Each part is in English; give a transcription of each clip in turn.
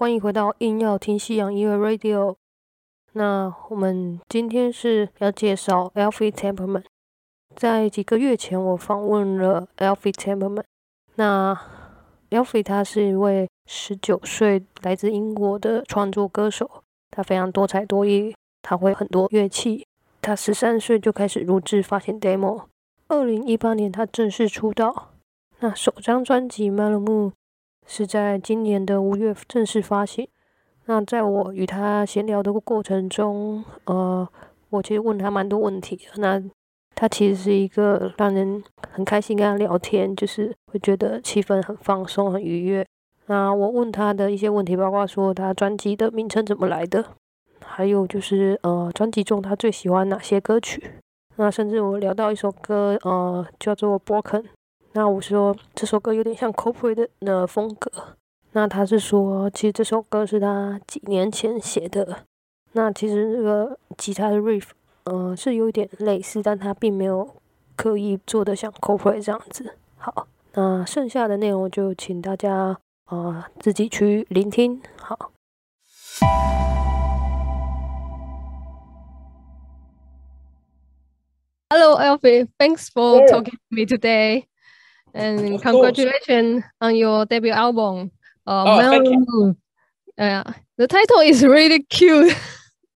欢迎回到硬要听西洋音乐 Radio。那我们今天是要介绍 Alfie Templeman。在几个月前，我访问了 Alfie Templeman。那 Alfie 他是一位十九岁来自英国的创作歌手，他非常多才多艺，他会很多乐器。他十三岁就开始录制发行 demo。二零一八年，他正式出道。那首张专辑《Mellow Moon》是在今年的五月正式发行。那在我与他闲聊的过程中，呃，我其实问他蛮多问题。那他其实是一个让人很开心跟他聊天，就是会觉得气氛很放松、很愉悦。那我问他的一些问题，包括说他专辑的名称怎么来的，还有就是呃，专辑中他最喜欢哪些歌曲。那甚至我聊到一首歌，呃，叫做《Broken》。那我说这首歌有点像 Coldplay 的风格。那他是说，其实这首歌是他几年前写的。那其实这个吉他的 riff，呃，是有一点类似，但他并没有刻意做的像 Coldplay 这样子。好，那剩下的内容就请大家呃自己去聆听。好。Hello, Elfie. Thanks for talking to me today. And Of congratulations on your debut album. Uh, Oh, thank Mellow you. Moon. Yeah, the title is really cute.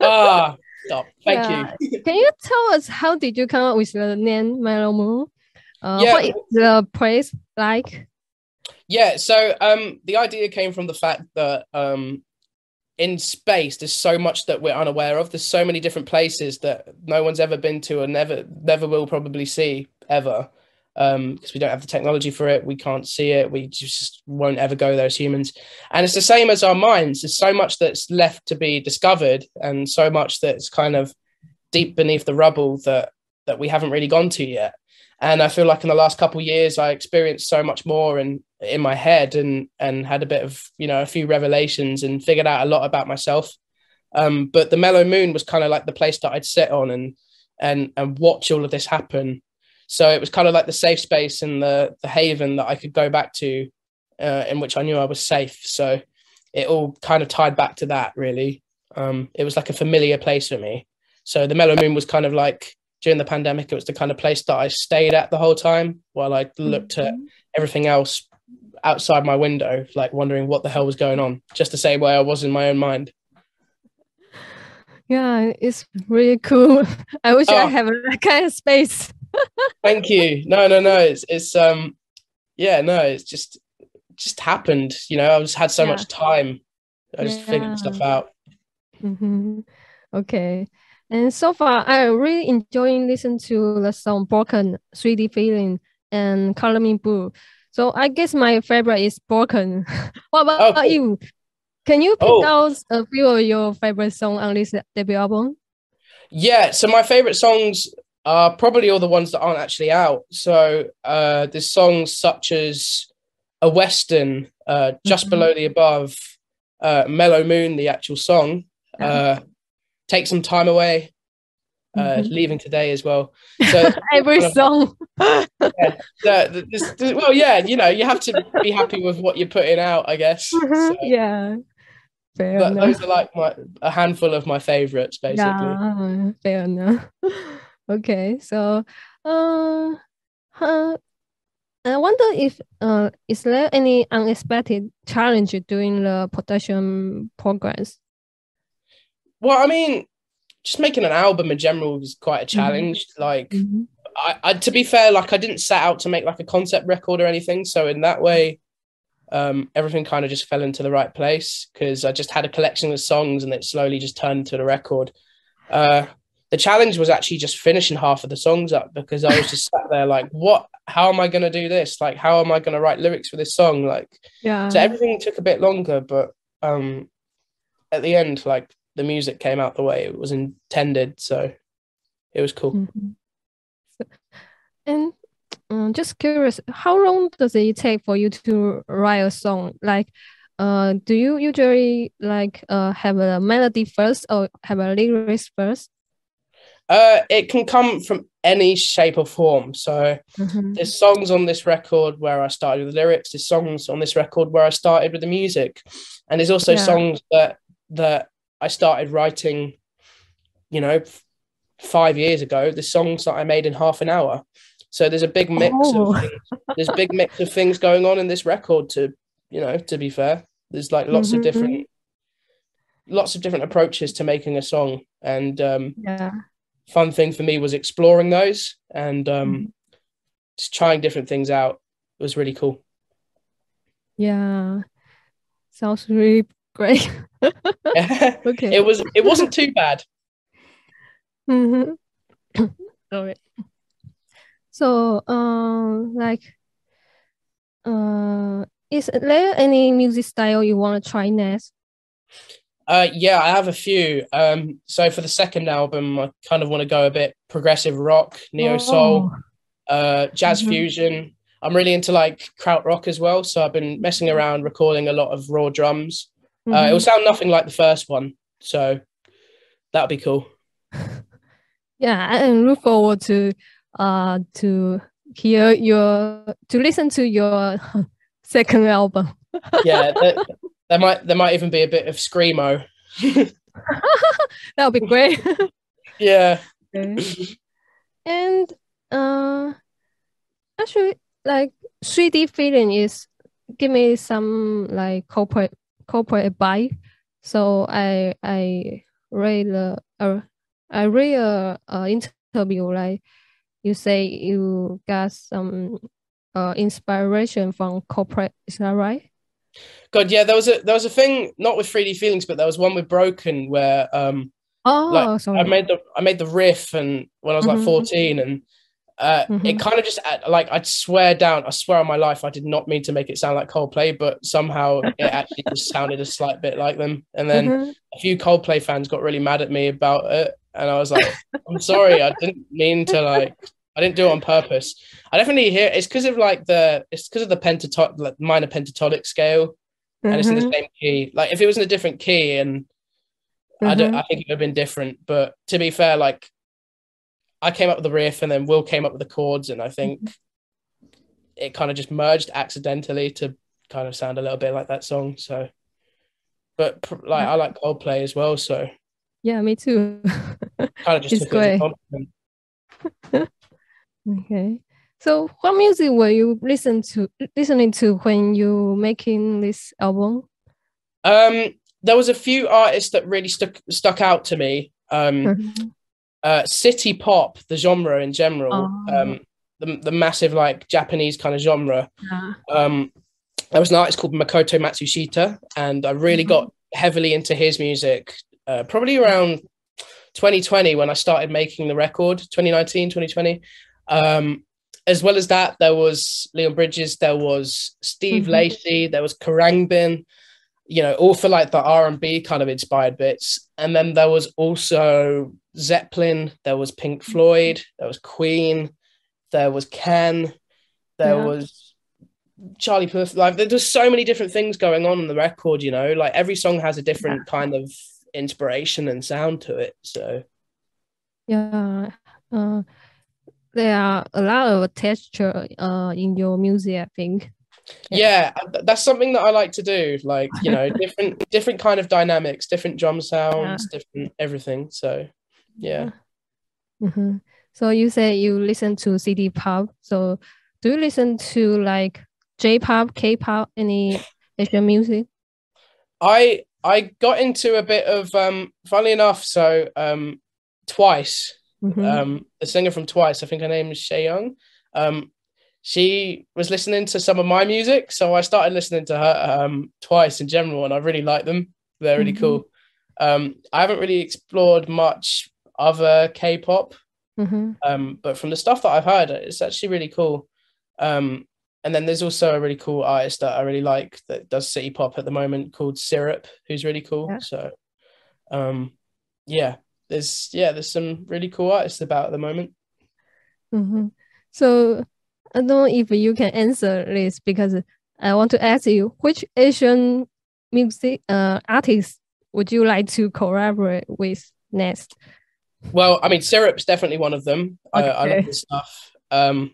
Ah, stop. Thank Yeah. you. Can you tell us how did you come up with the name Mellow Moon? Uh, Yeah. What is the place like? Yeah, so um the idea came from the fact that um in space there's so much that we're unaware of. There's so many different places that no one's ever been to and never never will probably see ever. Um, because we don't have the technology for it, we can't see it, we just won't ever go there as humans. And it's the same as our minds. There's so much that's left to be discovered and so much that's kind of deep beneath the rubble that that we haven't really gone to yet. And I feel like in the last couple years I experienced so much more and in my head and and had a bit of you know a few revelations and figured out a lot about myself um but the mellow moon was kind of like the place that i'd sit on and and and watch all of this happen so it was kind of like the safe space and the the haven that i could go back to uh, in which i knew i was safe so it all kind of tied back to that really um it was like a familiar place for me so the mellow moon was kind of like during the pandemic it was the kind of place that i stayed at the whole time while i looked at everything else outside my window, like wondering what the hell was going on, just the same way I was in my own mind. Yeah, it's really cool. I wish I Oh. have that kind of space. Thank you. No, no, no. It's it's um yeah, no, it's just just happened. You know, I just had so Yeah. much time. I just figured stuff out. hmm Okay. And so far, I really enjoying listening to the song Broken, 3D Feeling, and Color Me Blue. So I guess my favorite is Broken. what about Oh, you? Can you pick Oh. out a few of your favorite songs on this debut album? Yeah, so my favorite songs are probably all the ones that aren't actually out. So uh there's songs such as A Western, uh Just Mhm. Below the Above, uh Mellow Moon, the actual song, Yeah. uh Take Some Time Away, uh Mhm. Leaving Today as well. So Every song. the, the, this- this- well, yeah, you know, you have to be happy with what you're putting out, I guess. So, yeah. Fair but enough. those are like my a handful of my favorites, basically. Yeah, fair enough. okay, so uh, uh, I wonder if uh, is there any unexpected challenge during the production progress? Well, I mean, just making an album in general was quite a challenge. Like, I, I, to be fair, like I didn't set out to make like a concept record or anything. So in that way, um, everything kind of just fell into the right place because I just had a collection of songs and it slowly just turned to the record. Uh, the challenge was actually just finishing half of the songs up because I was just sat there like, what? How am I going to do this? Like, how am I going to write lyrics for this song? Like, Yeah. so everything took a bit longer, but um, at the end, like the music came out the way it was intended. So it was cool. Mhm. So- and um, just curious, how long does it take for you to write a song? Like, uh, do you usually like uh have a melody first or have a lyrics first? Uh, it can come from any shape or form. So Mhm. there's songs on this record where I started with the lyrics. There's songs on this record where I started with the music, and there's also Yeah. songs that that I started writing. You know, f- five years ago. The songs that I made in half an hour. So there's a big mix Oh. of things. There's a big mix of things going on in this record. To you know, to be fair, there's like lots Mhm. of different, lots of different approaches to making a song, and um, Yeah. Fun thing for me was exploring those and um, Mhm. just trying different things out. It was really cool. Yeah. Sounds really great. it Okay. was. It wasn't too bad. Mm-hmm. All right. So, um, like, uh, is there any music style you want to try next? Uh, yeah, I have a few. Um, so for the second album, I kind of want to go a bit progressive rock, neo soul, Oh. uh, jazz Mhm. fusion. I'm really into like kraut rock as well. So I've been messing around recording a lot of raw drums. Uh, it will Mhm. sound nothing like the first one, so that'll be cool. Yeah, I look forward to uh to hear your to listen to your second album. Yeah, there might there might even be a bit of screamo. That would be great. Yeah. Okay. And uh, actually, like 3D feeling is give me some like Coldplay Coldplay advice. So I I read the uh, I read a, a interview like you say you got some uh inspiration from Coldplay. Is that right? God, yeah, there was a there was a thing not with 3D feelings, but there was one with Broken where um Oh, sorry. I made the I made the riff and when I was like Mhm. 14 and uh Mhm. it kind of just like I'd swear down I swear on my life I did not mean to make it sound like Coldplay but somehow it actually just sounded a slight bit like them and then Mhm. a few Coldplay fans got really mad at me about it and I was like I'm sorry I didn't mean to like I didn't do it on purpose I definitely hear it's because of like the it's because of the pentatonic like minor pentatonic scale and it's in the mm-hmm. same key. Like if it was in a different key, and I don't. I mm-hmm. think it would have been different. But to be fair, like I came up with the riff, and then Will came up with the chords, and I think mm-hmm. it kind of just merged accidentally to kind of sound a little bit like that song. So, but like I like Coldplay as well, so Yeah, me too. kind of just It's took Okay. So what music were you listen to listening to when you making this album? Um, there was a few artists that really stuck stuck out to me. Um, Mhm. uh, city pop, the genre in general, Oh. um, the the massive like Japanese kind of genre. Yeah. Um, there was an artist called Makoto Matsushita, and I really Mhm. got heavily into his music uh, probably around 2020 when I started making the record, 2019, 2020. Um, as well as that, there was Leon Bridges, there was Steve Mhm. Lacy, there was Khruangbin, you know, all for like the R&B kind of inspired bits. And then there was also Zeppelin, there was Pink Floyd, there was Queen, there was Ken, there Yeah. was Charlie Puth. Like there- there's so many different things going on in the record, you know, like every song has a different kind of inspiration and sound to it. So Yeah. Uh, there are a lot of texture uh in your music, I think. yeah, th- that's something that I like to do. Like, you know, different different kind of dynamics, different drum sounds, different everything. So yeah. hmm So you say you listen to city pop. So do you listen to like J pop, K pop, any Asian music? I I got into a bit of um funnily enough, so um twice Mhm. um, the singer from Twice, I think her name is Chaeyoung. Um, she was listening to some of my music, so I started listening to her um, Twice in general, and I really like them. They're really Mhm. cool. Um, I haven't really explored much other K-pop, Mhm. um, but from the stuff that I've heard, it's actually really cool. Um, and then there's also a really cool artist that I really like that does city pop at the moment called Syrup, who's really cool. Yeah. So, um, yeah, there's yeah, there's some really cool artists about at the moment. Mhm. So I don't know if you can answer this because I want to ask you which Asian music uh artist would you like to collaborate with next? Well, I mean, syrup's definitely one of them. I, I love this stuff. Um,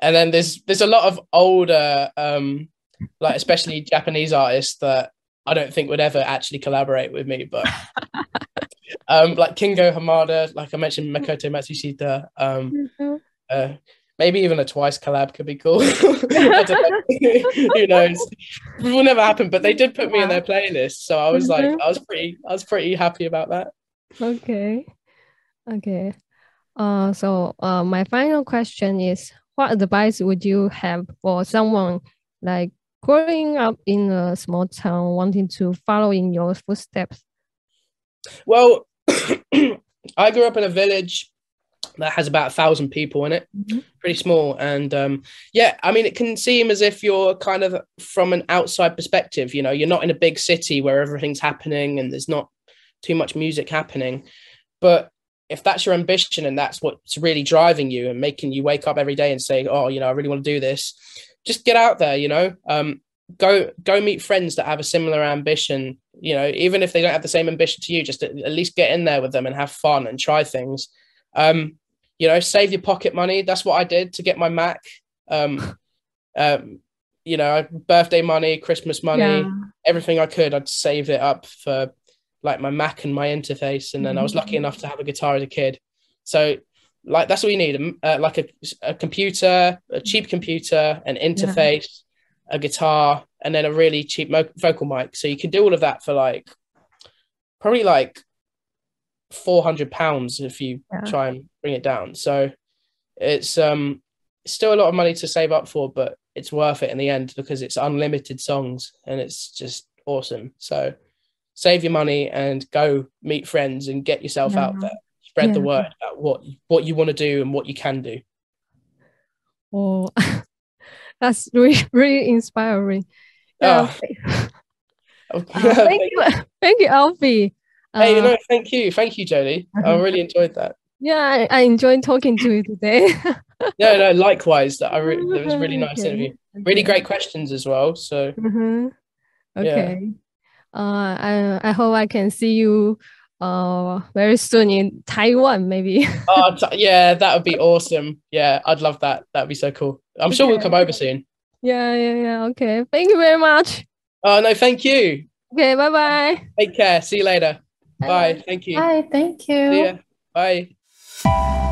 and then there's there's a lot of older, um, like especially Japanese artists that I don't think would ever actually collaborate with me, but um, like Kingo Hamada, like I mentioned, Makoto Matsushita, um, uh, maybe even a twice collab could be cool. Who knows? It will never happen, but they did put me in their playlist, so I was like, Mhm. I was pretty, I was pretty happy about that. Okay. Okay. Uh, so uh, my final question is, what advice would you have for someone like growing up in a small town, wanting to follow in your footsteps? Well, I grew up in a village that has about a thousand people in it, Mhm. pretty small. And um, yeah, I mean, it can seem as if you're kind of from an outside perspective. You know, you're not in a big city where everything's happening and there's not too much music happening. But if that's your ambition and that's what's really driving you and making you wake up every day and say, "Oh, you know, I really want to do this," just get out there. You know, um, go go meet friends that have a similar ambition. You know, even if they don't have the same ambition to you, just at, at least get in there with them and have fun and try things. Um, you know, save your pocket money. That's what I did to get my Mac. Um, um, you know, birthday money, Christmas money, Yeah. everything I could. I'd save it up for like my Mac and my interface, and then I was lucky enough to have a guitar as a kid. So, like, that's all you need: uh, like a, a computer, a cheap computer, an interface, a guitar, and then a really cheap mo- vocal mic. So you can do all of that for like probably like four hundred pounds if you Yeah. try and bring it down. So it's um still a lot of money to save up for, but it's worth it in the end because it's unlimited songs and it's just awesome. So save your money and go meet friends and get yourself out there. Spread the word about what what you want to do and what you can do. Oh, that's really, really inspiring. Yeah. Oh. Uh, thank you, thank you, Alfie. Hey, you Uh, know, thank you, thank you, Jodie. I Mhm. really enjoyed that. yeah, I, I enjoyed talking to you today. No, no, likewise. That I re- it was really nice Okay. interview. Really great questions as well. So Mhm. Yeah. Okay. Uh, I I hope I can see you uh very soon in Taiwan, maybe. oh, t- yeah, that would be awesome. Yeah, I'd love that. That'd be so cool. I'm sure we'll come over soon. Yeah, yeah, yeah. Okay. Thank you very much. Oh no, thank you. Okay, bye bye. Take care. See you later. Bye. Thank you. Hi, thank you. See ya. Bye.